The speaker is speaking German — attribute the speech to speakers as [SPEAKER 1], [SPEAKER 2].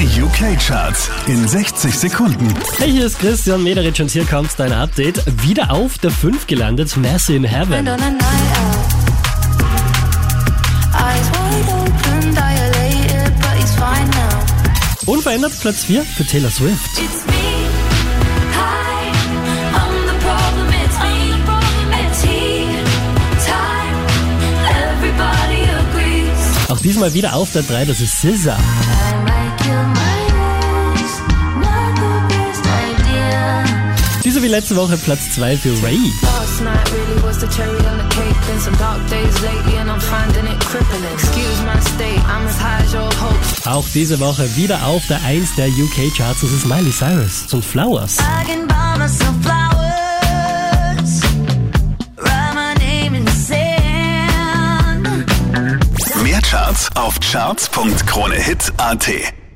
[SPEAKER 1] Die UK-Charts in 60 Sekunden.
[SPEAKER 2] Hey, hier ist Christian Mederitsch und hier kommt dein Update. Wieder auf der 5 gelandet, Mercy in Heaven. Unverändert Platz 4 für Taylor Swift. Auch diesmal wieder auf der 3, das ist SZA.
[SPEAKER 3] My
[SPEAKER 4] state, I'm as high as your hopes.
[SPEAKER 2] Auch diese Woche wieder auf der 1 der UK-Charts, das ist Miley Cyrus zum Flowers.
[SPEAKER 1] Mehr Charts auf charts.kronehit.at.